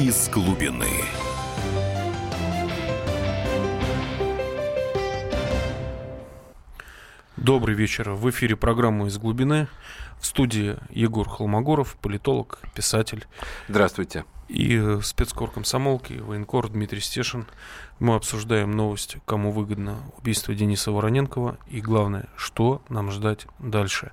из глубины. Добрый вечер. В эфире программа «Из глубины». В студии Егор Холмогоров, политолог, писатель. Здравствуйте. И спецкор комсомолки, военкор Дмитрий Стешин. Мы обсуждаем новость, кому выгодно убийство Дениса Вороненкова. И главное, что нам ждать дальше.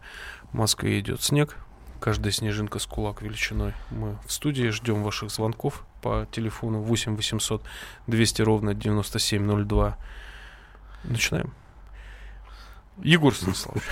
В Москве идет снег, каждая снежинка с кулак величиной. Мы в студии ждем ваших звонков по телефону 8 800 200 ровно 9702. Начинаем. Егор Станиславович.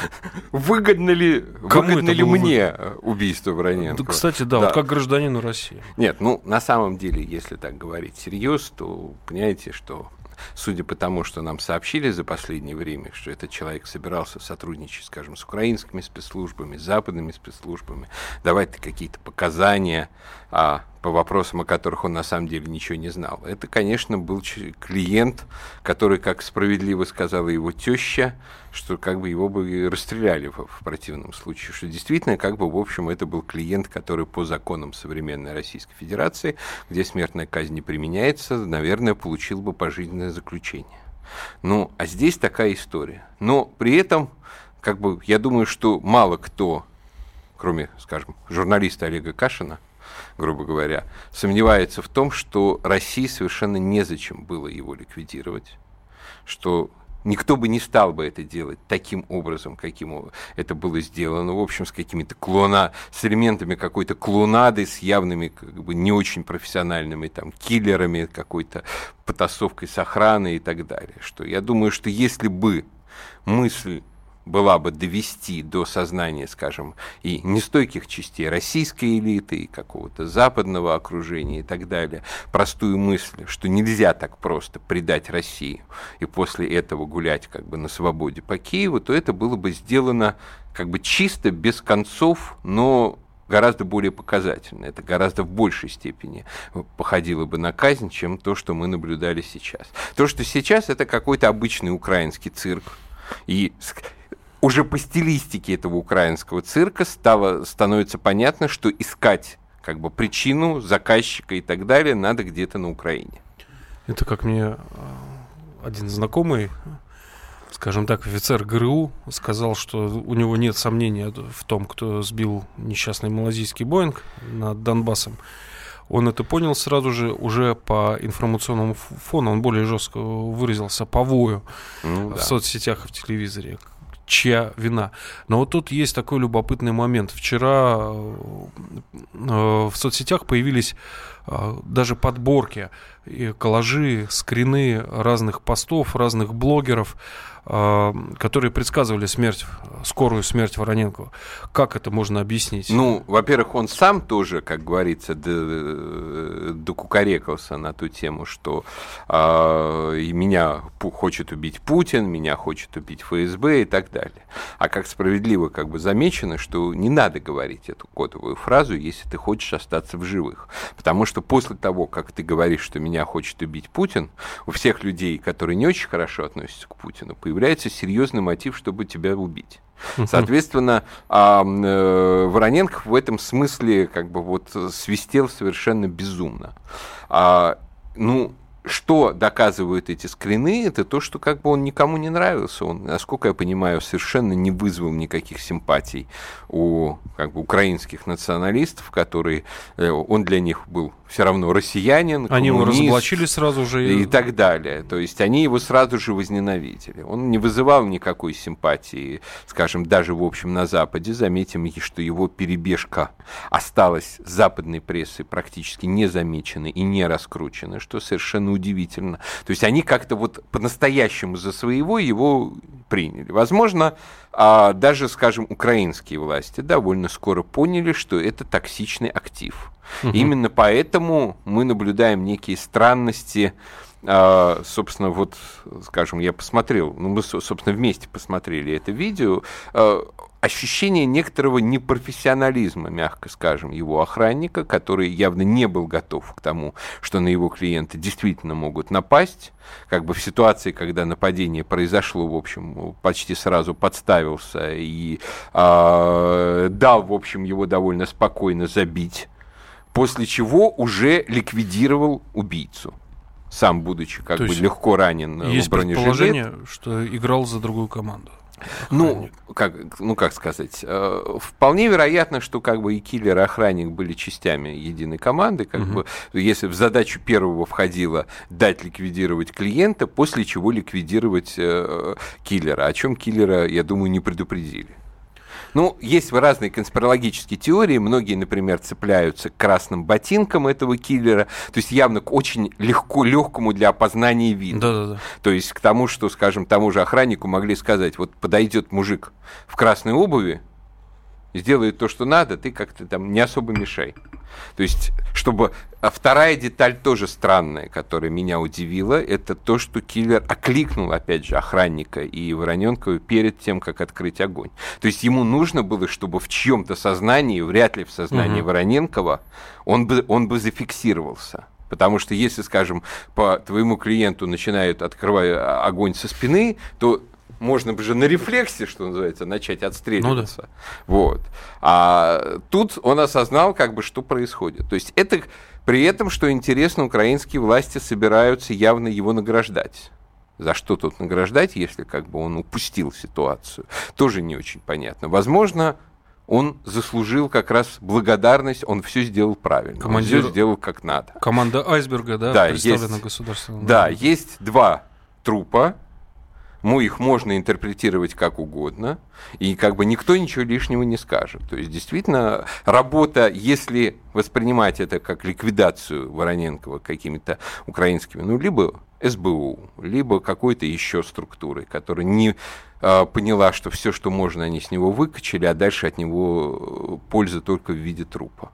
Выгодно ли, выгодно ли мне убийство Вороненко? Да, кстати, да, да. Вот как гражданину России. Нет, ну, на самом деле, если так говорить серьезно, то понимаете, что судя по тому, что нам сообщили за последнее время, что этот человек собирался сотрудничать, скажем, с украинскими спецслужбами, с западными спецслужбами, давать какие-то показания а, по вопросам, о которых он на самом деле ничего не знал. Это, конечно, был клиент, который, как справедливо сказала его теща, что как бы его бы расстреляли в, в противном случае, что действительно, как бы, в общем, это был клиент, который по законам современной Российской Федерации, где смертная казнь не применяется, наверное, получил бы пожизненное заключение. Ну, а здесь такая история. Но при этом, как бы, я думаю, что мало кто, кроме, скажем, журналиста Олега Кашина, грубо говоря, сомневается в том, что России совершенно незачем было его ликвидировать, что Никто бы не стал бы это делать таким образом, каким это было сделано, в общем, с какими-то клона, с элементами какой-то клонады, с явными, как бы, не очень профессиональными там киллерами, какой-то потасовкой с охраной и так далее. Что я думаю, что если бы мысль была бы довести до сознания, скажем, и нестойких частей российской элиты, и какого-то западного окружения и так далее, простую мысль, что нельзя так просто предать Россию и после этого гулять как бы на свободе по Киеву, то это было бы сделано как бы чисто, без концов, но гораздо более показательно. Это гораздо в большей степени походило бы на казнь, чем то, что мы наблюдали сейчас. То, что сейчас, это какой-то обычный украинский цирк. И уже по стилистике этого украинского цирка стало, становится понятно, что искать как бы причину заказчика и так далее надо где-то на Украине. Это как мне а, один знакомый, скажем так, офицер ГРУ сказал, что у него нет сомнения в том, кто сбил несчастный малазийский Боинг над Донбассом. Он это понял сразу же уже по информационному фону, он более жестко выразился по вою ну, в да. соцсетях и в телевизоре чья вина. Но вот тут есть такой любопытный момент. Вчера э, в соцсетях появились э, даже подборки, коллажи, скрины разных постов, разных блогеров которые предсказывали смерть, скорую смерть Вороненко. Как это можно объяснить? Ну, во-первых, он сам тоже, как говорится, докукарекался на ту тему, что э, меня хочет убить Путин, меня хочет убить ФСБ и так далее. А как справедливо как бы замечено, что не надо говорить эту кодовую фразу, если ты хочешь остаться в живых. Потому что после того, как ты говоришь, что меня хочет убить Путин, у всех людей, которые не очень хорошо относятся к Путину, появляется серьезный мотив, чтобы тебя убить. Соответственно, а, э, Вороненко в этом смысле как бы вот свистел совершенно безумно. А, ну, что доказывают эти скрины, это то, что как бы он никому не нравился. Он, насколько я понимаю, совершенно не вызвал никаких симпатий у как бы, украинских националистов, которые э, он для них был все равно россиянин, Они его разоблачили сразу же. И так далее. То есть они его сразу же возненавидели. Он не вызывал никакой симпатии, скажем, даже в общем на Западе. Заметим, что его перебежка осталась западной прессой практически незамеченной и не раскрученной, что совершенно удивительно. То есть они как-то вот по-настоящему за своего его приняли. Возможно, а даже, скажем, украинские власти довольно скоро поняли, что это токсичный актив. Угу. Именно поэтому мы наблюдаем некие странности. А, собственно, вот, скажем, я посмотрел, ну, мы, собственно, вместе посмотрели это видео. А, ощущение некоторого непрофессионализма, мягко скажем, его охранника, который явно не был готов к тому, что на его клиента действительно могут напасть, как бы в ситуации, когда нападение произошло, в общем, почти сразу подставился и э, дал, в общем, его довольно спокойно забить после чего уже ликвидировал убийцу сам будучи как То бы легко ранен Есть в бронежилет. предположение, что играл за другую команду. Ну, как, ну, как сказать, э, вполне вероятно, что как бы и киллер, и охранник были частями единой команды, как Мгм. бы, если в задачу первого входило дать ликвидировать клиента, после чего ликвидировать э, киллера, о чем киллера, я думаю, не предупредили. Ну, есть разные конспирологические теории. Многие, например, цепляются к красным ботинкам этого киллера. То есть явно к очень легко, легкому для опознания виду. Да-да-да. То есть к тому, что, скажем, тому же охраннику могли сказать, вот подойдет мужик в красной обуви, сделает то, что надо, ты как-то там не особо мешай. То есть, чтобы... А вторая деталь тоже странная, которая меня удивила, это то, что киллер окликнул, опять же, охранника и Вороненкова перед тем, как открыть огонь. То есть ему нужно было, чтобы в чьем-то сознании, вряд ли в сознании Мгм. Вороненкова, он бы, он бы зафиксировался. Потому что если, скажем, по твоему клиенту начинают открывать а, огонь со спины, то можно бы же на рефлексе, что называется, начать отстреливаться. Вот. А тут он осознал, как бы, что происходит. То есть это при этом, что интересно, украинские власти собираются явно его награждать. За что тут награждать, если как бы он упустил ситуацию, тоже не очень понятно. Возможно, он заслужил как раз благодарность, он все сделал правильно, Командир- он все сделал как надо. Команда айсберга, да, Да, представлена есть. государственным. Да, есть два трупа, ну, их можно интерпретировать как угодно, и как бы никто ничего лишнего не скажет. То есть, действительно, работа, если воспринимать это как ликвидацию Вороненкова какими-то украинскими, ну, либо СБУ, либо какой-то еще структурой, которая не а, поняла, что все, что можно, они с него выкачали, а дальше от него э, польза только в виде трупа.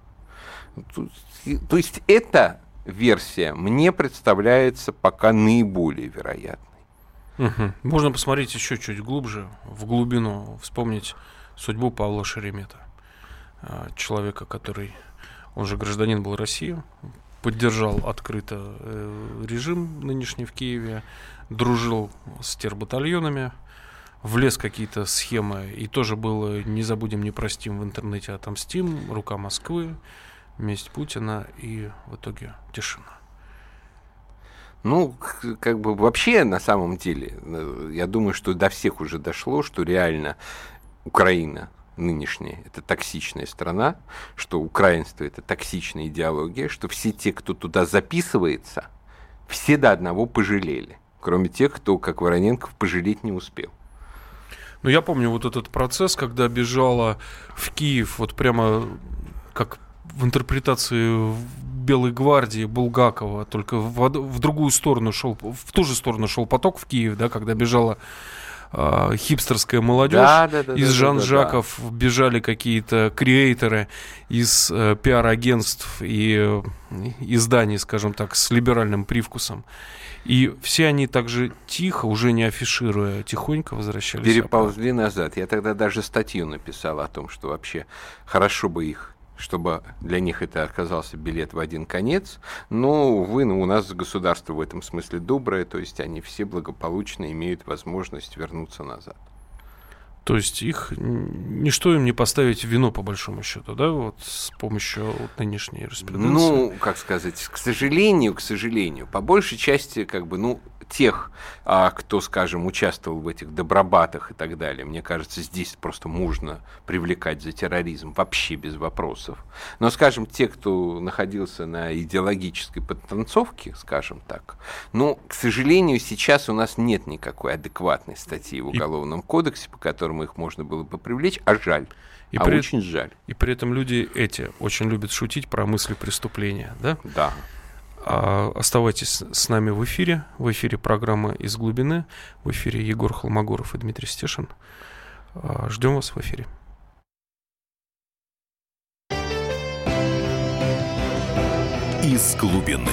То есть эта версия мне представляется пока наиболее вероятной. Мгм. Можно посмотреть еще чуть глубже, в глубину, вспомнить судьбу Павла Шеремета. А, Человека, который, он же гражданин был России, поддержал открыто э, режим нынешний в Киеве, дружил с тербатальонами, влез какие-то схемы, и тоже было «Не забудем, не простим» в интернете «Отомстим», «Рука Москвы», «Месть Путина» и в итоге тишина. Ну, как бы вообще, на самом деле, э, я думаю, что до всех уже дошло, что реально Украина нынешняя – это токсичная страна, что украинство – это токсичная идеология, что все те, кто туда записывается, все до одного пожалели, кроме тех, кто, как Вороненков, пожалеть не успел. Ну, я помню вот этот процесс, когда бежала в Киев, вот прямо как в интерпретации Белой гвардии Булгакова, только в, в другую сторону шел, в ту же сторону шел поток в Киев, да, когда бежала а, хипстерская молодежь. Да, да, да, из да, Жан-Жаков бежали какие-то креаторы из э, пиар-агентств и э, изданий, скажем так, с либеральным привкусом. И все они также тихо, уже не афишируя, тихонько возвращались. обратно. переползли назад. Я тогда даже статью написал о том, что вообще хорошо бы их чтобы для них это оказался билет в один конец. Но, увы, ну, у нас государство в этом смысле доброе, то есть они все благополучно имеют возможность вернуться назад. То есть их ничто им не поставить в вину, по большому счету, да, вот с помощью вот нынешней юриспруденции. Ну, как сказать, к сожалению, к сожалению, по большей части, как бы, ну, тех, а, кто, скажем, участвовал в этих добробатах и так далее, мне кажется, здесь просто можно привлекать за терроризм вообще без вопросов. Но, скажем, те, кто находился на идеологической подтанцовке, скажем так, ну, к сожалению, сейчас у нас нет никакой адекватной статьи в Уголовном кодексе, по которому их можно было бы привлечь, а жаль. И а при- очень жаль. И при этом люди эти очень любят шутить про мысли преступления, да? Да. А, оставайтесь с нами в эфире. В эфире программа «Из глубины». В эфире Егор Холмогоров и Дмитрий Стешин. А, Ждем вас в эфире. из глубины.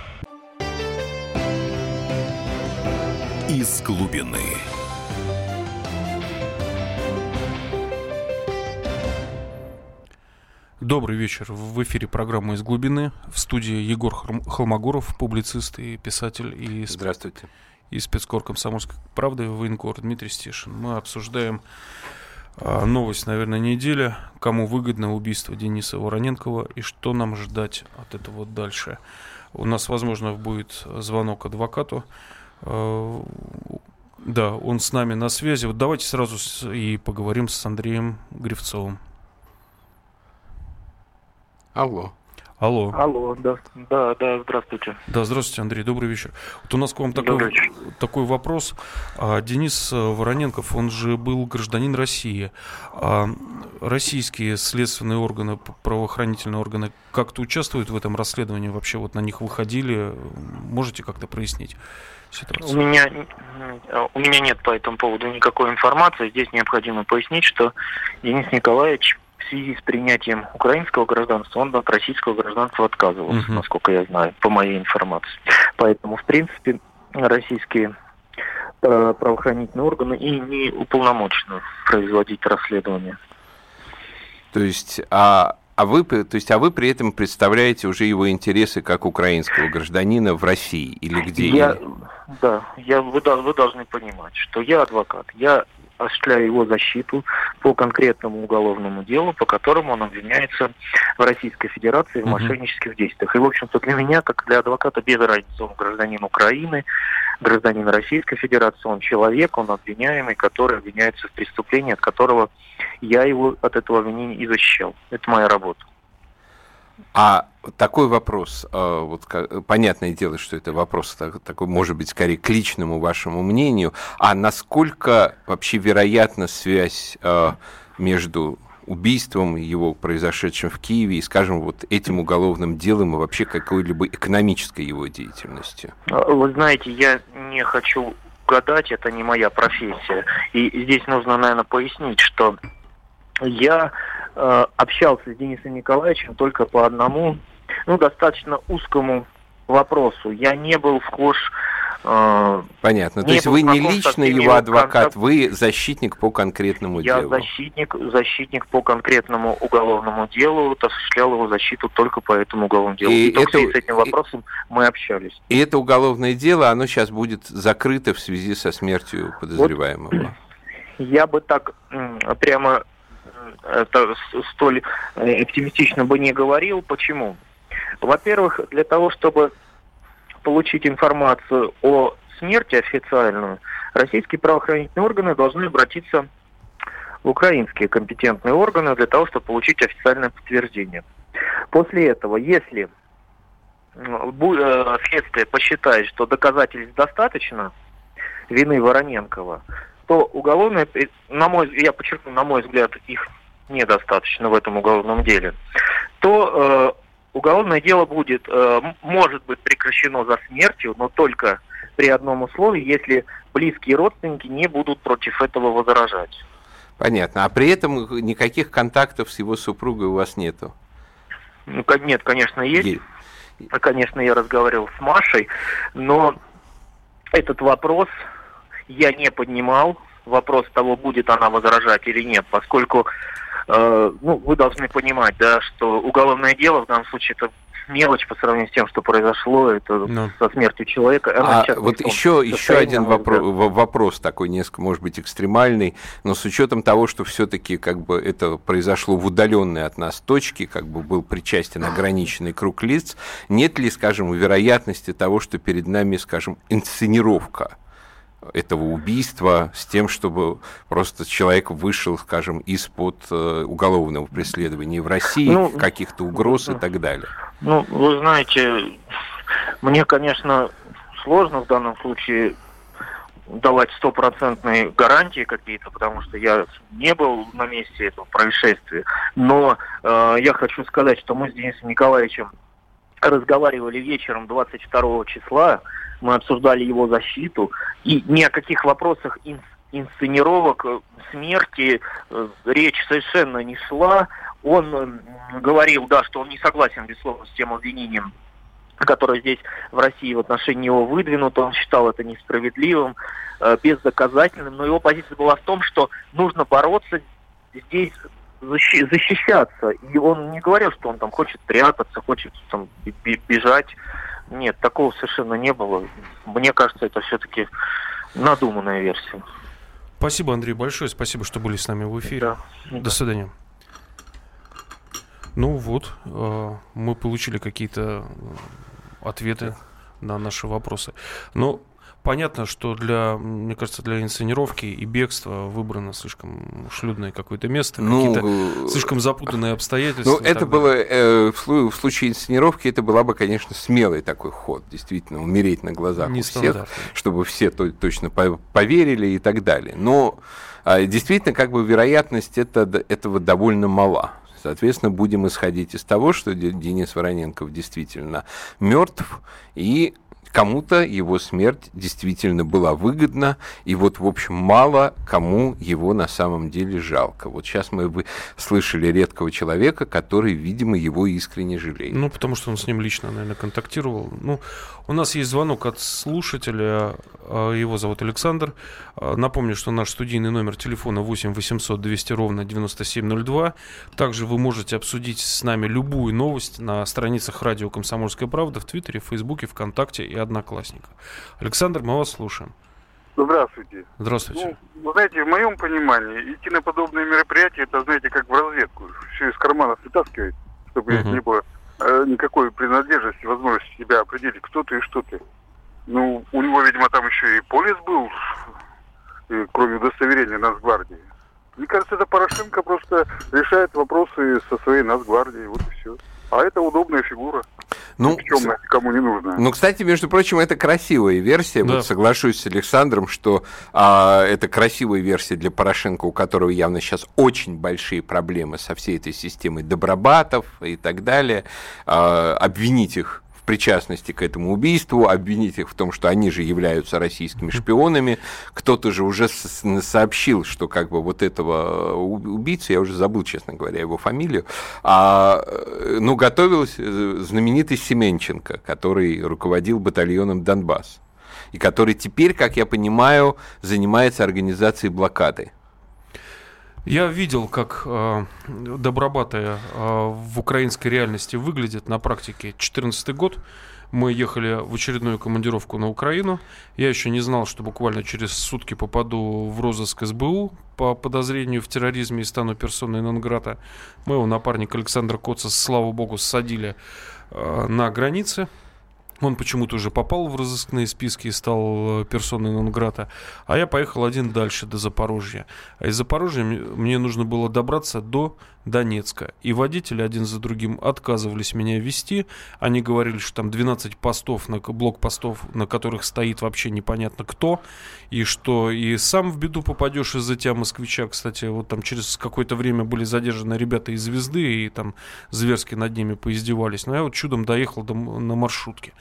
Из глубины. Добрый вечер. В эфире программа «Из глубины». В студии Егор Холмогоров, публицист и писатель. И Здравствуйте. И спецкор «Комсомольской правды» военкор Дмитрий Стешин. Мы обсуждаем а, новость, наверное, недели. Кому выгодно убийство Дениса Вороненкова и что нам ждать от этого дальше. У нас, возможно, будет звонок адвокату. А, да, он с нами на связи. Вот давайте сразу и поговорим с Андреем Гривцовым. Алло. Алло. Алло, да, да, да, здравствуйте. Да, здравствуйте, Андрей, добрый вечер. Вот у нас к вам такой, такой вопрос. А, Денис Вороненков, он же был гражданин России. А российские следственные органы, правоохранительные органы как-то участвуют в этом расследовании? Вообще вот на них выходили? Можете как-то прояснить? Ситуацию. У меня, у меня нет по этому поводу никакой информации. Здесь необходимо пояснить, что Денис Николаевич в связи с принятием украинского гражданства он от российского гражданства отказывался, uh-huh. насколько я знаю, по моей информации. Поэтому, в принципе, российские э, правоохранительные органы и не уполномочены производить расследование. То есть, а, а вы, то есть, а вы при этом представляете уже его интересы как украинского гражданина в России или где? Я, да, я, вы, вы должны понимать, что я адвокат, я осуществляя его защиту по конкретному уголовному делу, по которому он обвиняется в Российской Федерации в мошеннических действиях. И, в общем-то, для меня, как для адвоката, без разницы, он гражданин Украины, гражданин Российской Федерации, он человек, он обвиняемый, который обвиняется в преступлении, от которого я его от этого обвинения и защищал. Это моя работа. А такой вопрос, а, вот понятное дело, что это вопрос такой, может быть, скорее к личному вашему мнению, а насколько вообще вероятна связь а, между убийством его, произошедшим в Киеве, и, скажем, вот этим уголовным делом и вообще какой-либо экономической его деятельностью? А, вы знаете, я не хочу гадать, это не моя профессия. И здесь нужно, наверное, пояснить, что я э, общался с Денисом Николаевичем только по одному, ну, достаточно узкому вопросу. Я не был вхож э, Понятно. То есть вы не лично его адвокат, контакт... вы защитник по конкретному Я делу. Я защитник, защитник по конкретному уголовному делу, осуществлял его защиту только по этому уголовному делу. И, и это... с этим вопросом и... мы общались. И это уголовное дело, оно сейчас будет закрыто в связи со смертью подозреваемого. Вот я бы так прямо это столь э, оптимистично бы не говорил. Почему? Во-первых, для того, чтобы получить информацию о смерти официальную, российские правоохранительные органы должны обратиться в украинские компетентные органы для того, чтобы получить официальное подтверждение. После этого, если э, следствие посчитает, что доказательств достаточно вины Вороненкова, то уголовное, на мой, я подчеркну, на мой взгляд, их недостаточно в этом уголовном деле, то э, уголовное дело будет, э, может быть прекращено за смертью, но только при одном условии, если близкие родственники не будут против этого возражать. Понятно. А при этом никаких контактов с его супругой у вас нету? Ну, нет, конечно, есть. есть. Конечно, я разговаривал с Машей, но этот вопрос я не поднимал. Вопрос того, будет она возражать или нет, поскольку Э, ну, вы должны понимать, да, что уголовное дело в данном случае это мелочь по сравнению с тем, что произошло, это ну. со смертью человека. А вот еще, еще один вопро- вопрос такой, несколько, может быть, экстремальный, но с учетом того, что все-таки как бы это произошло в удаленной от нас точке, как бы был причастен ограниченный круг лиц, нет ли, скажем, вероятности того, что перед нами, скажем, инсценировка этого убийства с тем, чтобы просто человек вышел, скажем, из-под э, уголовного преследования в России, ну, каких-то угроз и так далее. Ну, вы знаете, мне, конечно, сложно в данном случае давать стопроцентные гарантии какие-то, потому что я не был на месте этого происшествия. Но э, я хочу сказать, что мы с Денисом Николаевичем разговаривали вечером 22 числа, мы обсуждали его защиту, и ни о каких вопросах инсценировок э, смерти э, речь совершенно не шла. Он говорил, да, что он не согласен, безусловно, с тем обвинением, которое здесь в России в отношении него выдвинуто. Он считал это несправедливым, бездоказательным. Но его позиция была в том, что нужно бороться здесь защищаться. И он не говорил, что он там хочет прятаться, хочет там бежать. Нет, такого совершенно не было. Мне кажется, это все-таки надуманная версия. Спасибо, Андрей, большое. Спасибо, что были с нами в эфире. Да. До свидания. Ну вот, э, мы получили какие-то ответы на наши вопросы. Но Понятно, что для, мне кажется, для инсценировки и бегства выбрано слишком шлюдное какое-то место, ну, какие-то слишком запутанные обстоятельства. Ну, это было, э, в, в случае инсценировки, это была бы, конечно, смелый такой ход, действительно, умереть на глазах Не у всех, чтобы все то, точно поверили и так далее. Но э, действительно, как бы вероятность это, этого довольно мала. Соответственно, будем исходить из того, что Денис Вороненков действительно мертв, и кому-то его смерть действительно была выгодна, и вот, в общем, мало кому его на самом деле жалко. Вот сейчас мы бы слышали редкого человека, который, видимо, его искренне жалеет. Ну, потому что он с ним лично, наверное, контактировал. Ну, у нас есть звонок от слушателя, а, его зовут Александр. А, напомню, что наш студийный номер телефона 8 800 200 ровно 9702. Также вы можете обсудить с нами любую новость на страницах радио «Комсомольская правда» в Твиттере, Фейсбуке, ВКонтакте и Одноклассниках. Александр, мы вас слушаем. Здравствуйте. Здравствуйте. Ну, вы знаете, в моем понимании, идти на подобные мероприятия, это, знаете, как в разведку. Все из кармана вытаскивать, чтобы uh-huh. не было э, никакой принадлежности, возможности себя определить, кто ты и что ты. Ну, у него, видимо, там еще и полис был, и, кроме удостоверения Нацгвардии. Мне кажется, это Порошенко просто решает вопросы со своей Нацгвардией, вот и все. А это удобная фигура. Ну, Никчемная, никому не нужна. Ну, кстати, между прочим, это красивая версия. Да. Вот соглашусь с Александром, что а, это красивая версия для Порошенко, у которого явно сейчас очень большие проблемы со всей этой системой добробатов и так далее. А, обвинить их причастности к этому убийству, обвинить их в том, что они же являются российскими шпионами. Кто-то же уже сообщил, что как бы вот этого убийцы, я уже забыл, честно говоря, его фамилию, а, ну, готовился э, знаменитый Семенченко, который руководил батальоном «Донбасс» и который теперь, как я понимаю, занимается организацией блокады. Я видел, как э, Добробаты э, в украинской реальности выглядят на практике. 2014 год. Мы ехали в очередную командировку на Украину. Я еще не знал, что буквально через сутки попаду в розыск СБУ по подозрению в терроризме и стану персоной Нонграта. Моего напарника Александра Коца, слава богу, садили э, на границе он почему-то уже попал в разыскные списки и стал э, персоной Нонграта. А я поехал один дальше, до Запорожья. А из Запорожья мне нужно было добраться до Донецка. И водители один за другим отказывались меня вести. Они говорили, что там 12 постов, на, блокпостов, на которых стоит вообще непонятно кто. И что и сам в беду попадешь из-за тебя, москвича. Кстати, вот там через какое-то время были задержаны ребята из «Звезды», и там зверски над ними поиздевались. Но я вот чудом доехал до, на маршрутке.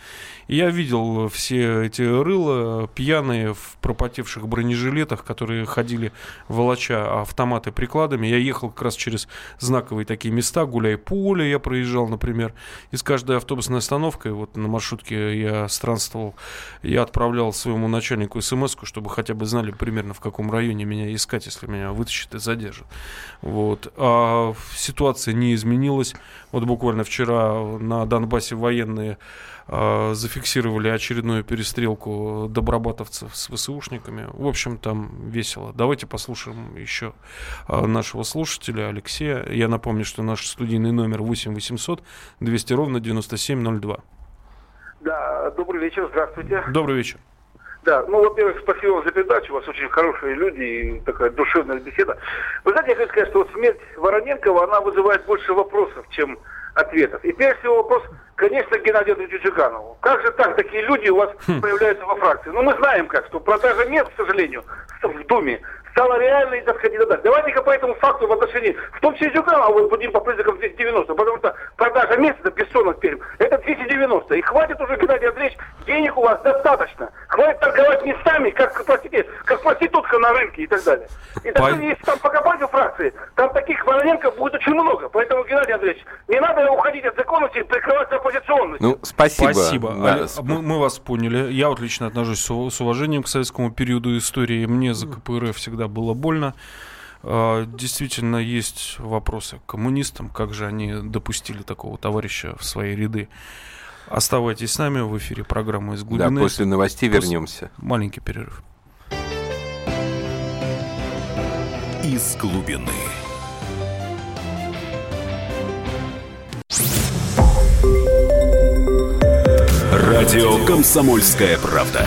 И я видел все эти рыла пьяные в пропотевших бронежилетах, которые ходили волоча автоматы прикладами. Я ехал как раз через знаковые такие места, гуляй-поле я проезжал, например. И с каждой автобусной остановкой, вот на маршрутке я странствовал, я отправлял своему начальнику смс чтобы хотя бы знали примерно в каком районе меня искать, если меня вытащат и задержат. Вот. А ситуация не изменилась. Вот буквально вчера на Донбассе военные зафиксировали очередную перестрелку добробатовцев с ВСУшниками. В общем, там весело. Давайте послушаем еще э, нашего слушателя Алексея. Я напомню, что наш студийный номер 8 800 200 ровно 9702. Да, добрый вечер, здравствуйте. Добрый вечер. Да, ну, во-первых, спасибо вам за передачу, у вас очень хорошие люди и такая душевная беседа. Вы знаете, я хочу сказать, что вот смерть Вороненкова, она вызывает больше вопросов, чем ответов. И прежде всего вопрос, конечно, Геннадию Чуганову. Как же так, такие люди у вас хм. появляются во фракции? Ну, мы знаем как, что продажа мест, к сожалению, в Думе стала реальной, так сказать, да, Давайте-ка по этому факту в отношении, в том числе Зюганова, а вот будем по признакам 290, потому что продажа места до Бессонов Пермь, это 290. И хватит уже, Геннадий Андреевич, денег у вас достаточно. Хватит торговать местами, как, простите, как проститутка на рынке и так далее. И даже По... если там покопать в фракции, там таких Вороненко будет очень много. Поэтому, Геннадий Андреевич, не надо уходить от законности и прикрываться оппозиционностью. Ну, спасибо. Спасибо. Да. Мы, мы вас поняли. Я вот лично отношусь с уважением к советскому периоду истории. Мне за КПРФ всегда было больно. А, действительно, есть вопросы к коммунистам, как же они допустили такого товарища в свои ряды. Оставайтесь с нами в эфире программы из глубины. Да, после новостей после... вернемся. Маленький перерыв. Из глубины. Радио Комсомольская правда".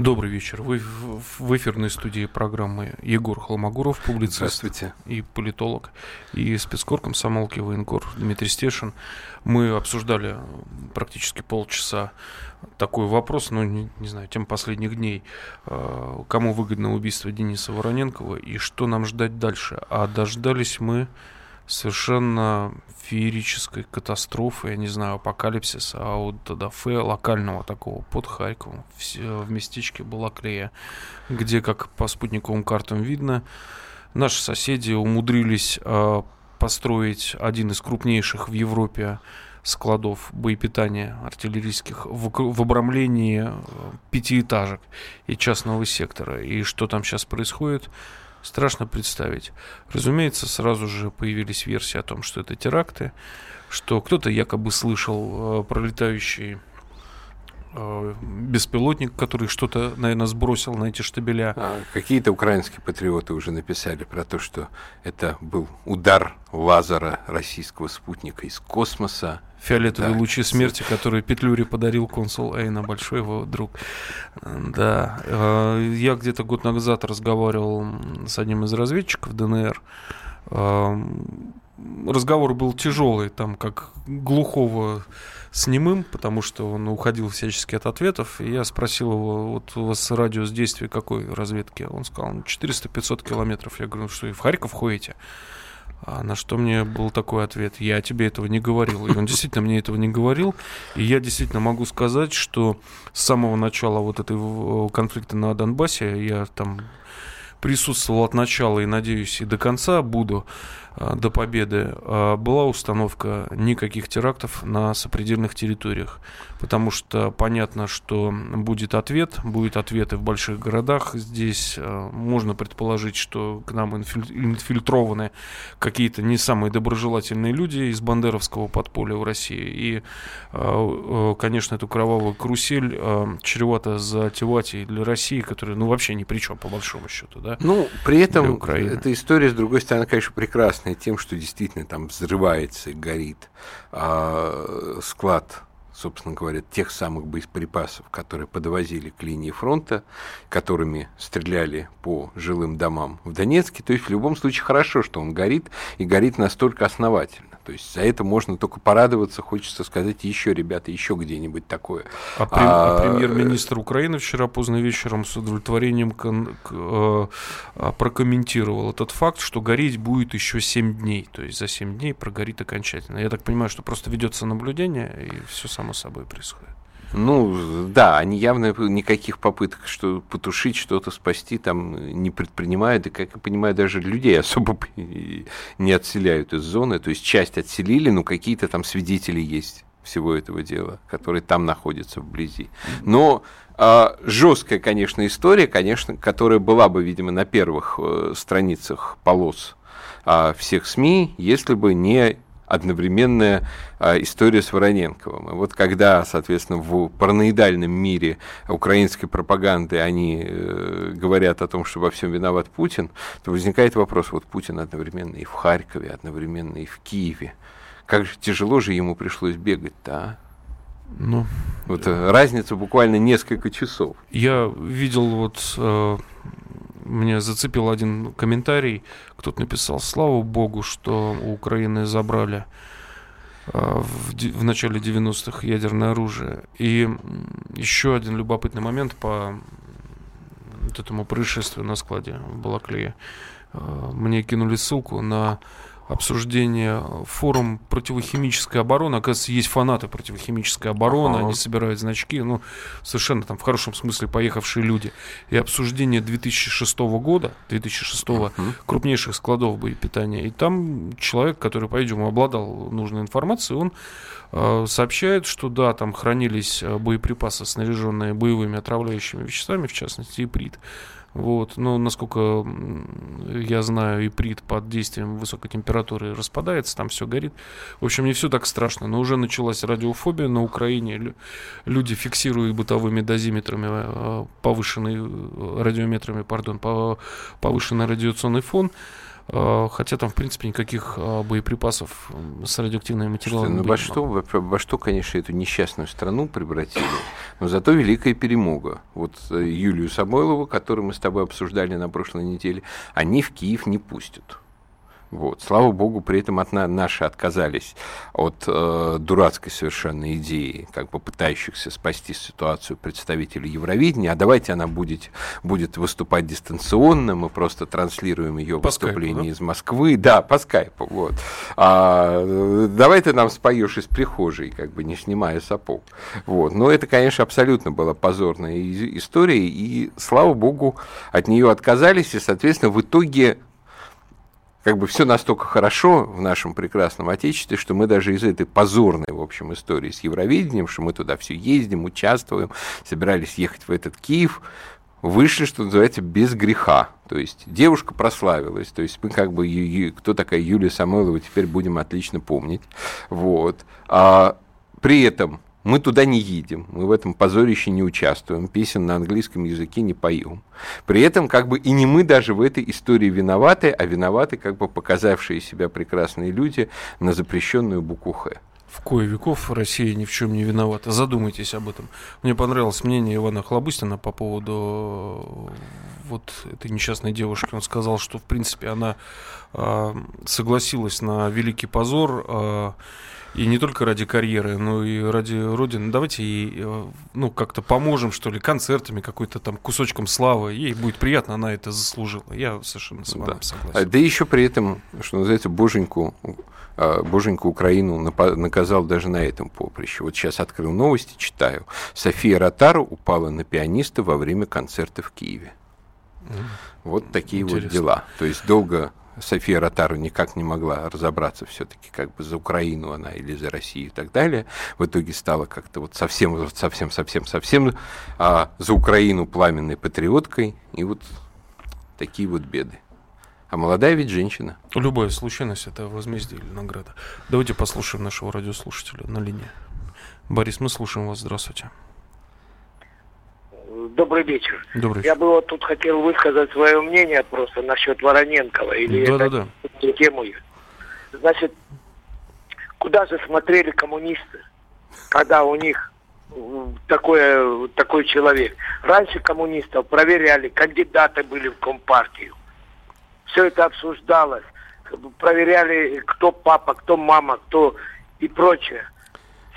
Добрый вечер. Вы в эфирной студии программы Егор Холмогоров, публицист и политолог, и спецкор комсомолки военкор Дмитрий Стешин. Мы обсуждали практически полчаса такой вопрос, ну, не, не знаю, тем последних дней. А, кому выгодно убийство Дениса Вороненкова и что нам ждать дальше? А дождались мы совершенно феерической катастрофы, я не знаю, апокалипсиса, а вот Дафе локального такого под Харьковом в, местечке Балаклея, где, как по спутниковым картам видно, наши соседи умудрились э, построить один из крупнейших в Европе складов боепитания артиллерийских в, в обрамлении э, пятиэтажек и частного сектора. И что там сейчас происходит, страшно представить. Разумеется, сразу же появились версии о том, что это теракты, что кто-то якобы слышал э, пролетающий э, беспилотник, который что-то, наверное, сбросил на эти штабеля. А, какие-то украинские патриоты уже написали про то, что это был удар лазера российского спутника из космоса, фиолетовые да. лучи смерти, которые Петлюре подарил консул Эйна, большой его друг. Да. Э, я где-то год назад разговаривал с одним из разведчиков ДНР. Э, разговор был тяжелый, там как глухого с немым, потому что он уходил всячески от ответов. И я спросил его, вот у вас радиус действия какой разведки? Он сказал, 400-500 километров. Я говорю, ну что, и в Харьков ходите? А на что мне был такой ответ? Я тебе этого не говорил. И он действительно мне этого не говорил. И я действительно могу сказать, что с самого начала вот этой конфликта на Донбассе я там присутствовал от начала и, надеюсь, и до конца буду. А, до победы а, была установка никаких терактов на сопредельных территориях. Потому что понятно, что будет ответ, будет ответы в больших городах. Здесь а, можно предположить, что к нам инфильтрованы какие-то не самые доброжелательные люди из бандеровского подполья в России. И, конечно, эту кровавую карусель чревато затевать и для России, которая, ну, вообще ни при чем, по большому счету, да? Ну, при этом эта история, с другой стороны, конечно, прекрасная опасной тем, что действительно там взрывается горит а, склад собственно говоря, тех самых боеприпасов, которые подвозили к линии фронта, которыми стреляли по жилым домам в Донецке. То есть в любом случае хорошо, что он горит, и горит настолько основательно. То есть за это можно только порадоваться, хочется сказать, еще, ребята, еще где-нибудь такое. А, а, а премьер-министр Украины вчера поздно вечером с удовлетворением кон, к, э, а, прокомментировал этот факт, что гореть будет еще 7 дней. То есть за 7 дней прогорит окончательно. Я так понимаю, что просто ведется наблюдение, и все само собой происходит. Ну, да, они явно никаких попыток что потушить, что-то спасти там не предпринимают, и, как я понимаю, даже людей особо не отселяют из зоны, то есть часть отселили, но какие-то там свидетели есть всего этого дела, которые там находятся вблизи. Но а, жесткая, конечно, история, конечно, которая была бы, видимо, на первых э, страницах полос а, всех СМИ, если бы не одновременная а, история с Вороненковым. И вот когда, соответственно, в параноидальном мире украинской пропаганды они э, говорят о том, что во всем виноват Путин, то возникает вопрос, вот Путин одновременно и в Харькове, одновременно и в Киеве. Как же тяжело же ему пришлось бегать-то, а? Ну, вот э, разница буквально несколько часов. Я видел вот э, мне зацепил один комментарий. Кто-то написал, слава богу, что у Украины забрали а, в, в начале 90-х ядерное оружие. И еще один любопытный момент по вот этому происшествию на складе в Балаклее. А, мне кинули ссылку на обсуждение форум противохимической обороны. Оказывается, есть фанаты противохимической обороны, ага. они собирают значки, ну, совершенно там в хорошем смысле поехавшие люди. И обсуждение 2006 года, 2006 ага. крупнейших складов боепитания. И там человек, который, по-видимому, обладал нужной информацией, он э, сообщает, что да, там хранились э, боеприпасы, снаряженные боевыми отравляющими веществами, в частности, иприт. Вот. Но, насколько я знаю, иприт под действием высокой температуры распадается, там все горит. В общем, не все так страшно. Но уже началась радиофобия на Украине. Люди фиксируют бытовыми дозиметрами э, повышенный э, радиометрами, пардон, повышенный радиационный фон. Э, хотя там, в принципе, никаких э, боеприпасов с радиоактивными материалами ну, во что, во, во что, конечно, эту несчастную страну превратили, но зато великая перемога. Вот э, Юлию Самойлову, которую мы с тобой обсуждали на прошлой неделе, они в Киев не пустят. Вот. Слава богу, при этом от на, наши отказались от э, дурацкой совершенно идеи, как бы пытающихся спасти ситуацию представителей Евровидения. А давайте она будет, будет выступать дистанционно, мы просто транслируем ее по выступление скайпу, да? из Москвы. Да, по скайпу. Вот. А, давай ты нам споешь из прихожей, как бы не снимая сапог. Вот. Но это, конечно, абсолютно была позорная история, и, слава богу, от нее отказались, и, соответственно, в итоге как бы все настолько хорошо в нашем прекрасном Отечестве, что мы даже из этой позорной, в общем, истории с Евровидением, что мы туда все ездим, участвуем, собирались ехать в этот Киев, вышли, что называется, без греха. То есть девушка прославилась, то есть мы как бы, кто такая Юлия Самойлова, теперь будем отлично помнить. Вот. А при этом мы туда не едем, мы в этом позорище не участвуем, песен на английском языке не поем. При этом как бы и не мы даже в этой истории виноваты, а виноваты как бы показавшие себя прекрасные люди на запрещенную букву «Х». В кое веков Россия ни в чем не виновата. Задумайтесь об этом. Мне понравилось мнение Ивана Хлобыстина по поводу вот этой несчастной девушки. Он сказал, что в принципе она э, согласилась на великий позор. Э, и не только ради карьеры, но и ради Родины. Давайте ей, э, ну, как-то поможем, что ли, концертами, какой-то там кусочком славы. Ей будет приятно, она это заслужила. Я совершенно с вами да. согласен. Да еще при этом, что называется, боженьку, а, боженьку Украину наказал даже на этом поприще. Вот сейчас открыл новости, читаю. София Ротару упала на пианиста во время концерта в Киеве. Вот такие Интересно. вот дела. То есть долго София Ротару никак не могла разобраться все-таки, как бы за Украину она или за Россию и так далее. В итоге стала как-то вот совсем, совсем, совсем, совсем а, за Украину пламенной патриоткой. И вот такие вот беды. А молодая ведь женщина. Любая случайность это возмездие или награда. Давайте послушаем нашего радиослушателя на линии. Борис, мы слушаем вас. Здравствуйте. Добрый вечер. Добрый вечер. Я бы вот тут хотел высказать свое мнение просто насчет Вороненкова или да, это, да, да. тему. Значит, куда же смотрели коммунисты, когда у них такое, такой человек. Раньше коммунистов проверяли, кандидаты были в Компартию. Все это обсуждалось. Проверяли, кто папа, кто мама, кто и прочее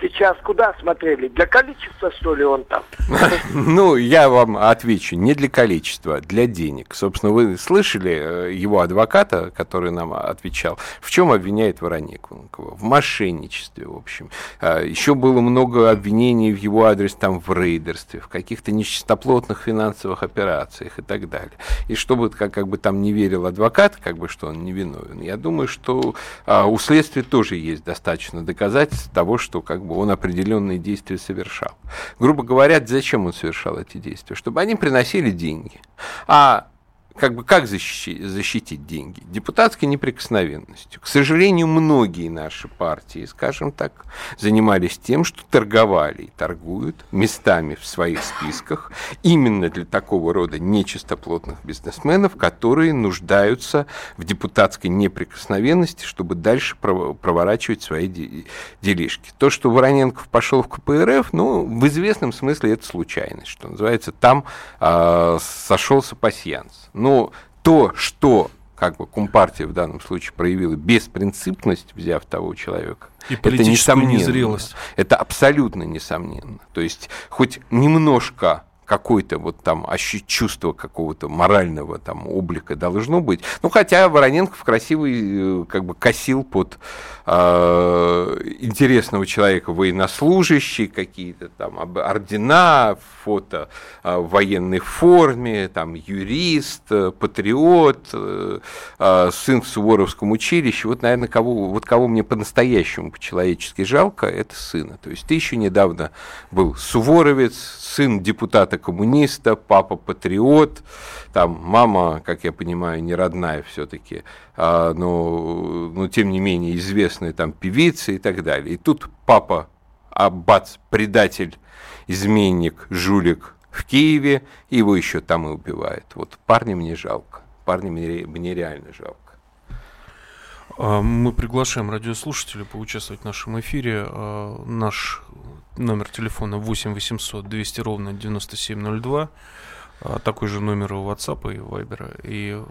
сейчас куда смотрели? Для количества, что ли, он там? Ну, я вам отвечу, не для количества, для денег. Собственно, вы слышали э, его адвоката, который нам отвечал, в чем обвиняет Воронекова? В мошенничестве, в общем. А, Еще было много обвинений в его адрес там в рейдерстве, в каких-то нечистоплотных финансовых операциях и так далее. И чтобы, как, как бы там не верил адвокат, как бы, что он невиновен, я думаю, что а, у следствия тоже есть достаточно доказательств того, что как бы он определенные действия совершал. Грубо говоря, зачем он совершал эти действия? Чтобы они приносили деньги. А как бы как защитить, защитить деньги? Депутатской неприкосновенностью. К сожалению, многие наши партии, скажем так, занимались тем, что торговали и торгуют местами в своих списках именно для такого рода нечистоплотных бизнесменов, которые нуждаются в депутатской неприкосновенности, чтобы дальше проворачивать свои делишки. То, что Вороненков пошел в КПРФ, ну, в известном смысле это случайность, что называется, там э, сошелся пасьянс. Но то, что как бы Компартия в данном случае проявила беспринципность, взяв того человека, и это несомненно. Незрелость. Это абсолютно несомненно. То есть хоть немножко какое-то вот там чувство какого-то морального там облика должно быть. Ну, хотя Вороненков красивый, э, как бы косил под э, интересного человека военнослужащий, какие-то там ордена, фото э, в военной форме, там юрист, э, патриот, э, э, сын в Суворовском училище. Вот, наверное, кого, вот кого мне по-настоящему по-человечески жалко, это сына. То есть ты еще недавно был суворовец, сын депутата коммуниста, папа патриот, там мама, как я понимаю, не родная все-таки, а, но, но тем не менее известная там певица и так далее. И тут папа, а бац, предатель, изменник, жулик в Киеве, его еще там и убивают. Вот парня мне жалко, парня мне, мне реально жалко. А, мы приглашаем радиослушателей поучаствовать в нашем эфире. А, наш номер телефона 8 800 200 ровно 9702. А, такой же номер у WhatsApp и Viber. И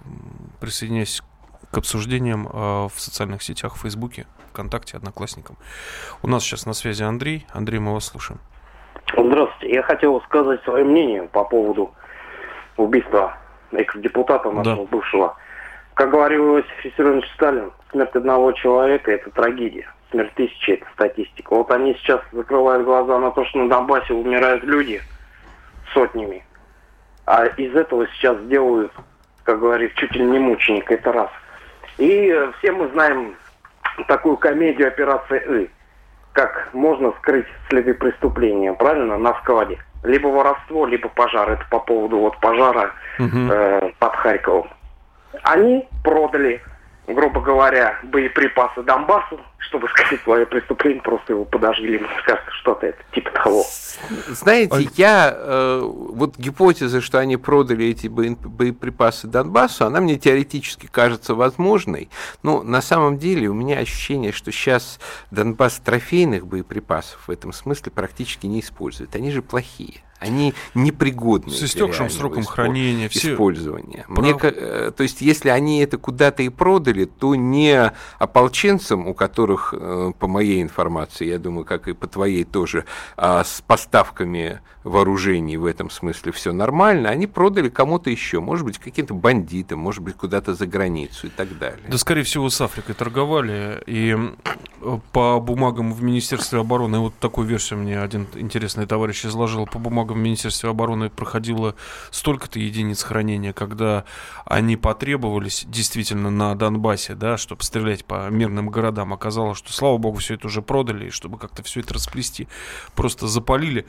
присоединяйся к обсуждениям в социальных сетях, в Фейсбуке, ВКонтакте, Одноклассникам. У нас сейчас на связи Андрей. Андрей, мы вас слушаем. Здравствуйте. Я хотел сказать свое мнение по поводу убийства экс-депутата нашего да. бывшего. Как говорил Иосиф Виссарионович Сталин, смерть одного человека – это трагедия. Тысячи – это статистика. Вот они сейчас закрывают глаза на то, что на Донбассе умирают люди сотнями. А из этого сейчас делают, как говорит, чуть ли не мученик. Это раз. И все мы знаем такую комедию «Операция И» как можно скрыть следы преступления, правильно, на складе. Либо воровство, либо пожар. Это по поводу вот пожара угу. э, под Харьковом. Они продали грубо говоря, боеприпасы Донбассу, чтобы скрыть свое преступление, просто его подожгли, что-то это, типа того. Знаете, я, э, вот гипотеза, что они продали эти боеприпасы Донбассу, она мне теоретически кажется возможной, но на самом деле у меня ощущение, что сейчас Донбасс трофейных боеприпасов в этом смысле практически не использует. Они же плохие они непригодны с истекшим сроком хранения, использования. Все... Мне, э, то есть, если они это куда-то и продали, то не ополченцам, у которых, э, по моей информации, я думаю, как и по твоей тоже, а, с поставками вооружений в этом смысле все нормально, они продали кому-то еще, может быть, каким-то бандитам, может быть, куда-то за границу и так далее. Да, скорее всего, с Африкой торговали, и по бумагам в Министерстве обороны, вот такую версию мне один интересный товарищ изложил, по бумагам в Министерстве обороны проходило столько-то единиц хранения, когда они потребовались действительно на Донбассе, да, чтобы стрелять по мирным городам. Оказалось, что, слава богу, все это уже продали, и чтобы как-то все это расплести, просто запалили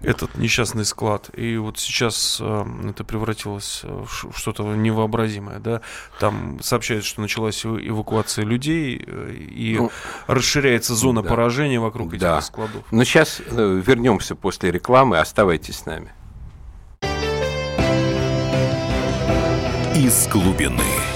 этот несчастный склад. И вот сейчас э, это превратилось в что-то невообразимое, да. Там сообщают, что началась эвакуация людей, э, и ну, расширяется зона да. поражения вокруг этих да. складов. Но сейчас э, вернемся после рекламы, оставайтесь с нами. Из глубины.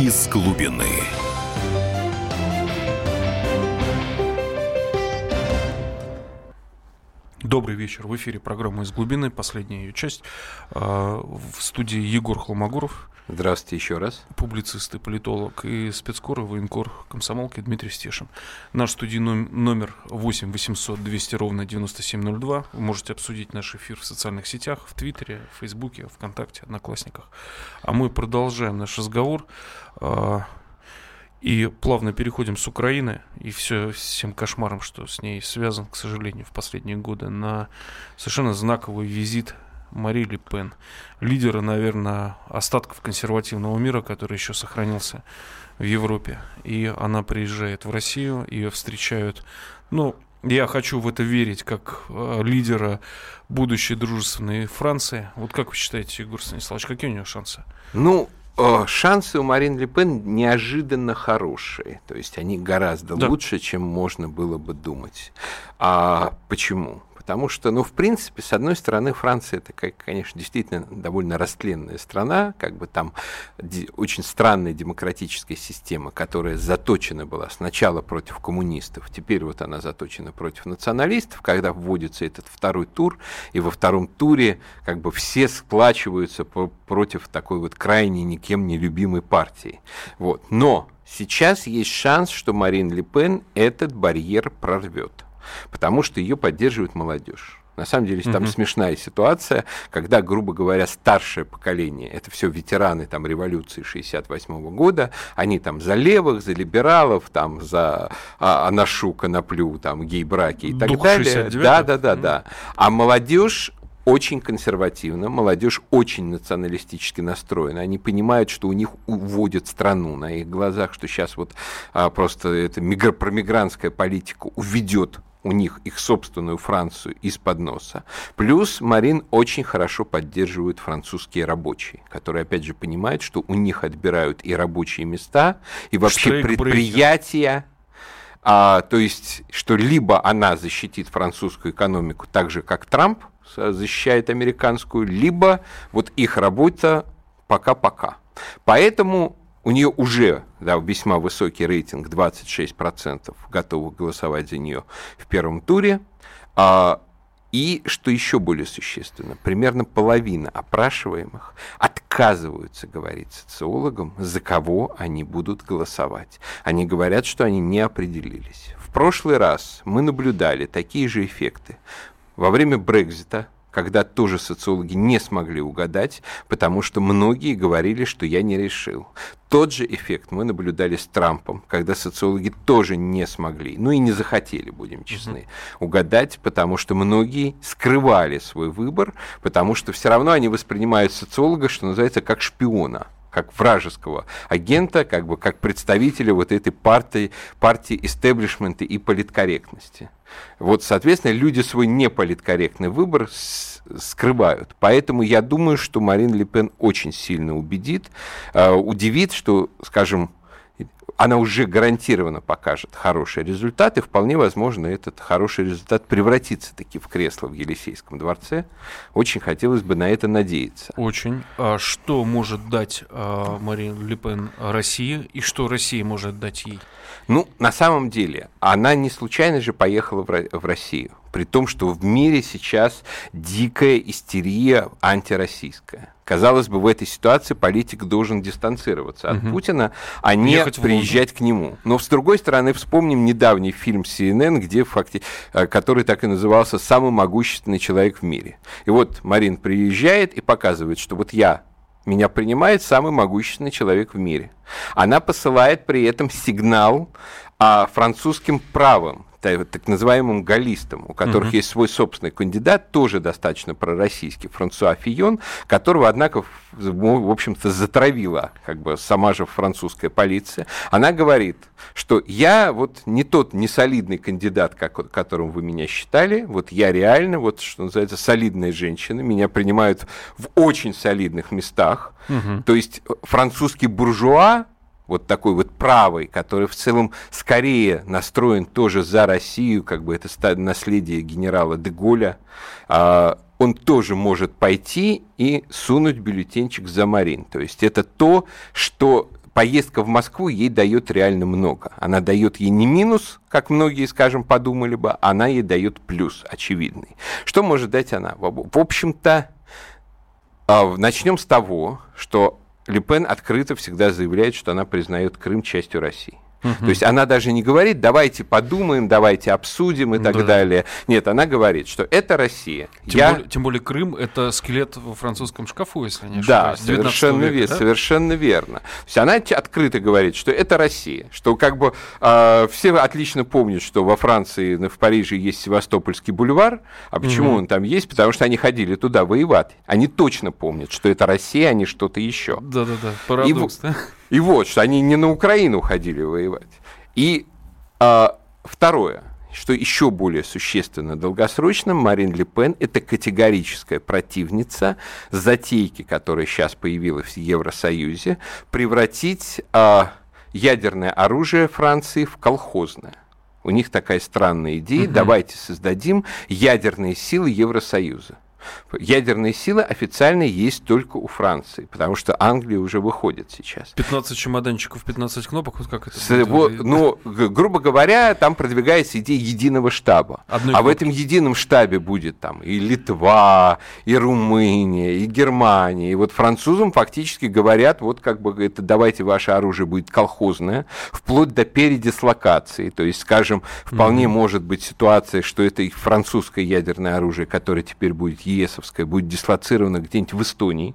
Из глубины. Добрый вечер. В эфире программа «Из глубины», последняя ее часть. А, в студии Егор Хломогоров. Здравствуйте еще раз. Публицист и политолог. И спецкор и военкор комсомолки Дмитрий Стешин. Наш студийный номер 8 800 200 ровно 9702. Вы можете обсудить наш эфир в социальных сетях, в Твиттере, в Фейсбуке, ВКонтакте, Одноклассниках. А мы продолжаем наш разговор. А, и плавно переходим с Украины и все, всем кошмаром, что с ней связан, к сожалению, в последние годы, на совершенно знаковый визит Мари Ле Пен, лидера, наверное, остатков консервативного мира, который еще сохранился в Европе. И она приезжает в Россию, ее встречают, ну, я хочу в это верить, как э, лидера будущей дружественной Франции. Вот как вы считаете, Егор Станиславович, какие у нее шансы? Ну, шансы у Марин Ле Пен неожиданно хорошие. То есть они гораздо да. лучше, чем можно было бы думать. А почему? Потому что, ну, в принципе, с одной стороны, Франция это, конечно, действительно довольно растленная страна, как бы там очень странная демократическая система, которая заточена была сначала против коммунистов, теперь вот она заточена против националистов, когда вводится этот второй тур, и во втором туре как бы все сплачиваются против такой вот крайне никем не любимой партии. Вот. Но сейчас есть шанс, что Марин Ле Пен этот барьер прорвет потому что ее поддерживает молодежь. На самом деле там угу. смешная ситуация, когда, грубо говоря, старшее поколение, это все ветераны там революции 68 -го года, они там за левых, за либералов, там за а, анашу, коноплю, там гей-браки и так Дух далее. Да, да, да, да. А молодежь очень консервативна, молодежь очень националистически настроена. Они понимают, что у них уводят страну на их глазах, что сейчас вот а, просто эта мигр, промигрантская политика уведет у них их собственную Францию из-под носа. Плюс Марин очень хорошо поддерживают французские рабочие, которые, опять же, понимают, что у них отбирают и рабочие места, и вообще предприятия. А, то есть, что либо она защитит французскую экономику так же, как Трамп защищает американскую, либо вот их работа пока-пока. Поэтому у нее уже да, весьма высокий рейтинг, 26% готовы голосовать за нее в первом туре. А, и, что еще более существенно, примерно половина опрашиваемых отказываются говорить социологам, за кого они будут голосовать. Они говорят, что они не определились. В прошлый раз мы наблюдали такие же эффекты. Во время Брекзита когда тоже социологи не смогли угадать, потому что многие говорили, что я не решил. Тот же эффект мы наблюдали с Трампом, когда социологи тоже не смогли, ну и не захотели, будем честны, угу. угадать, потому что многие скрывали свой выбор, потому что все равно они воспринимают социолога, что называется, как шпиона как вражеского агента, как бы как представителя вот этой партии, партии истеблишмента и политкорректности. Вот, соответственно, люди свой неполиткорректный выбор скрывают. Поэтому я думаю, что Марин Ле Пен очень сильно убедит, э, удивит, что, скажем, она уже гарантированно покажет хороший результат, и вполне возможно этот хороший результат превратится таки в кресло в Елисейском дворце. Очень хотелось бы на это надеяться. Очень. А что может дать а, Марин Ле Пен России, и что Россия может дать ей? Ну, на самом деле, она не случайно же поехала в Россию, при том, что в мире сейчас дикая истерия антироссийская. Казалось бы, в этой ситуации политик должен дистанцироваться от угу. Путина, а не Ехать приезжать к нему. Но с другой стороны, вспомним недавний фильм CNN, где факти... Э, который так и назывался «Самый могущественный человек в мире». И вот Марин приезжает и показывает, что вот я меня принимает самый могущественный человек в мире. Она посылает при этом сигнал а, французским правым, так называемым галлистам, у которых угу. есть свой собственный кандидат, тоже достаточно пророссийский, Франсуа Фион, которого, однако, в общем-то, затравила как бы сама же французская полиция. Она говорит, что я вот не тот несолидный кандидат, как, которым вы меня считали, вот я реально, вот что называется, солидная женщина, меня принимают в очень солидных местах, угу. то есть французский буржуа, вот такой вот правый, который в целом скорее настроен тоже за Россию, как бы это наследие генерала Деголя, он тоже может пойти и сунуть бюллетенчик за Марин. То есть это то, что поездка в Москву ей дает реально много. Она дает ей не минус, как многие, скажем, подумали бы, она ей дает плюс очевидный. Что может дать она? В общем-то, а, начнем с того, что Люпен открыто всегда заявляет, что она признает Крым частью России. Угу. То есть она даже не говорит, давайте подумаем, давайте обсудим и так да. далее. Нет, она говорит, что это Россия. Тем, Я... более, тем более Крым это скелет во французском шкафу, если не ошибаюсь. Да, совершенно, века, ве- да? совершенно верно. То есть она открыто говорит, что это Россия, что как бы э, все отлично помнят, что во Франции, в Париже есть Севастопольский бульвар. А почему угу. он там есть? Потому что они ходили туда воевать. Они точно помнят, что это Россия, а не что-то еще. Да-да-да, парадокс, и, да? И вот, что они не на Украину ходили воевать. И а, второе, что еще более существенно долгосрочно, Марин Ле Пен – это категорическая противница затейки, которая сейчас появилась в Евросоюзе, превратить а, ядерное оружие Франции в колхозное. У них такая странная идея, угу. давайте создадим ядерные силы Евросоюза. Ядерные силы официально есть только у Франции, потому что Англия уже выходит сейчас. 15 чемоданчиков, 15 кнопок, вот как это С, вот, Ну, грубо говоря, там продвигается идея единого штаба. Одной а кнопки. в этом едином штабе будет там и Литва, и Румыния, и Германия. И вот французам фактически говорят, вот как бы это давайте ваше оружие будет колхозное, вплоть до передислокации. То есть, скажем, вполне mm-hmm. может быть ситуация, что это и французское ядерное оружие, которое теперь будет ЕСовская будет дислоцирована где-нибудь в Эстонии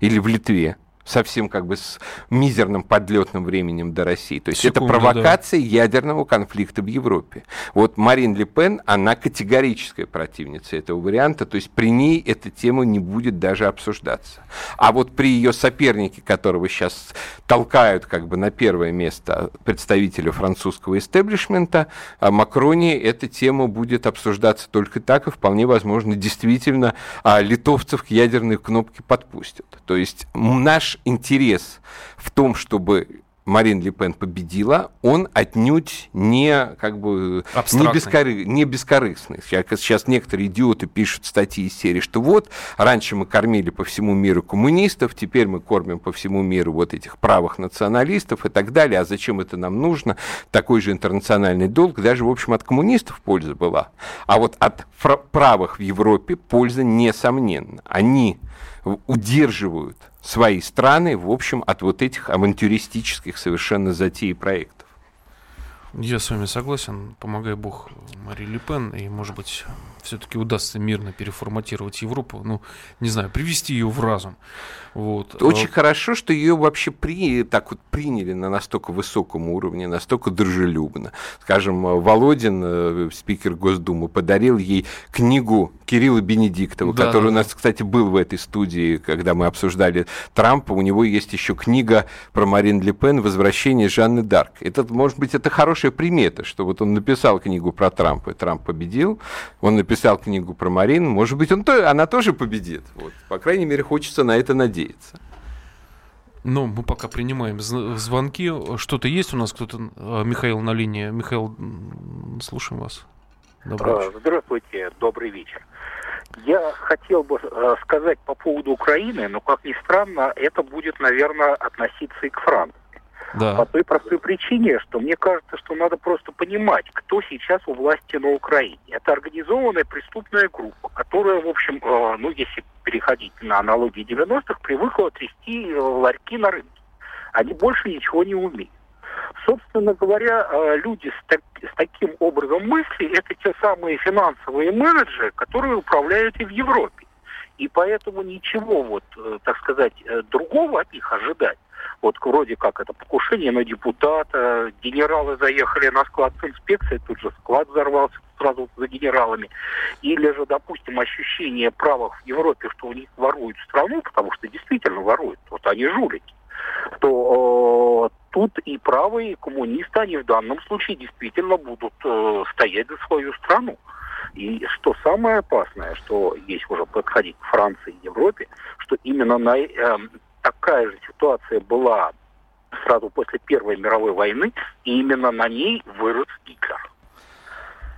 или в Литве, совсем как бы с мизерным подлетным временем до России. То есть Секунду, это провокация да. ядерного конфликта в Европе. Вот Марин Ле Пен, она категорическая противница этого варианта, то есть при ней эта тема не будет даже обсуждаться. А вот при ее сопернике, которого сейчас толкают как бы на первое место представителя французского истеблишмента, а Макрони, эта тема будет обсуждаться только так, и вполне возможно, действительно, а, литовцев к ядерной кнопке подпустят. То есть наш интерес в том, чтобы Марин Ле Пен победила, он отнюдь не как бы не, бескоры, не бескорыстный. Сейчас некоторые идиоты пишут статьи из серии, что вот раньше мы кормили по всему миру коммунистов, теперь мы кормим по всему миру вот этих правых националистов и так далее. А зачем это нам нужно? Такой же интернациональный долг даже, в общем, от коммунистов польза была. А вот от правых в Европе польза несомненно. Они удерживают свои страны, в общем, от вот этих авантюристических совершенно затей проектов. Я с вами согласен. Помогай Бог Мари Ле и, может быть, все-таки удастся мирно переформатировать Европу, ну, не знаю, привести ее в разум. Вот. Очень а... хорошо, что ее вообще при, так вот приняли на настолько высоком уровне, настолько дружелюбно. Скажем, Володин, э, спикер Госдумы, подарил ей книгу Кирилла Бенедиктова, да, который да, у нас, кстати, был в этой студии, когда мы обсуждали Трампа. У него есть еще книга про Марин Ле Пен «Возвращение Жанны Дарк». Это, может быть, это хорошая примета, что вот он написал книгу про Трампа, и Трамп победил. Он написал книгу про Марин. Может быть, он она тоже победит. Вот. По крайней мере, хочется на это надеяться. Ну, мы пока принимаем звонки. Что-то есть у нас? Кто-то, а, Михаил на линии. Михаил, слушаем вас. Добрый вечер. Здравствуйте, добрый вечер. Я хотел бы э, сказать по поводу Украины, но, как ни странно, это будет, наверное, относиться и к Франции. Да. По той простой причине, что мне кажется, что надо просто понимать, кто сейчас у власти на Украине. Это организованная преступная группа, которая, в общем, э, ну, если переходить на аналогии 90-х, привыкла трясти э, ларьки на рынке. Они больше ничего не умеют. Собственно говоря, э, люди с, так, с таким образом мысли – это те самые финансовые менеджеры, которые управляют и в Европе. И поэтому ничего, вот, так сказать, другого от них ожидать вот вроде как это покушение на депутата, генералы заехали на склад с инспекцией, тут же склад взорвался сразу за генералами. Или же, допустим, ощущение правых в Европе, что у них воруют страну, потому что действительно воруют, вот они жулики, то э, тут и правые, и коммунисты, они в данном случае действительно будут э, стоять за свою страну. И что самое опасное, что есть уже подходить к Франции и Европе, что именно на э, такая же ситуация была сразу после Первой мировой войны, и именно на ней вырос Гитлер.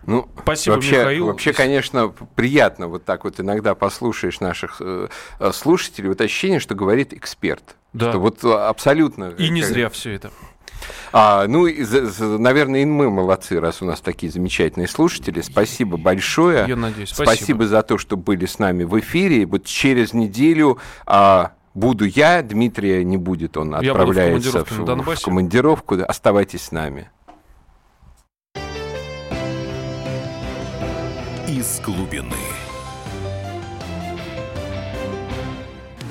Ну, Спасибо, вообще, Михаил. Вообще, конечно, приятно вот так вот иногда послушаешь наших э, э слушателей, вот ощущение, что говорит эксперт. Да. Что вот э, абсолютно... И не как... зря все это. А, ну, и, наверное, и мы молодцы, раз у нас такие замечательные слушатели. Спасибо большое. Я надеюсь. Спасибо, спасибо за то, что были с нами в эфире. Вот через неделю... А, буду я, Дмитрия не будет, он отправляется в, в, в командировку. Оставайтесь с нами. Из глубины.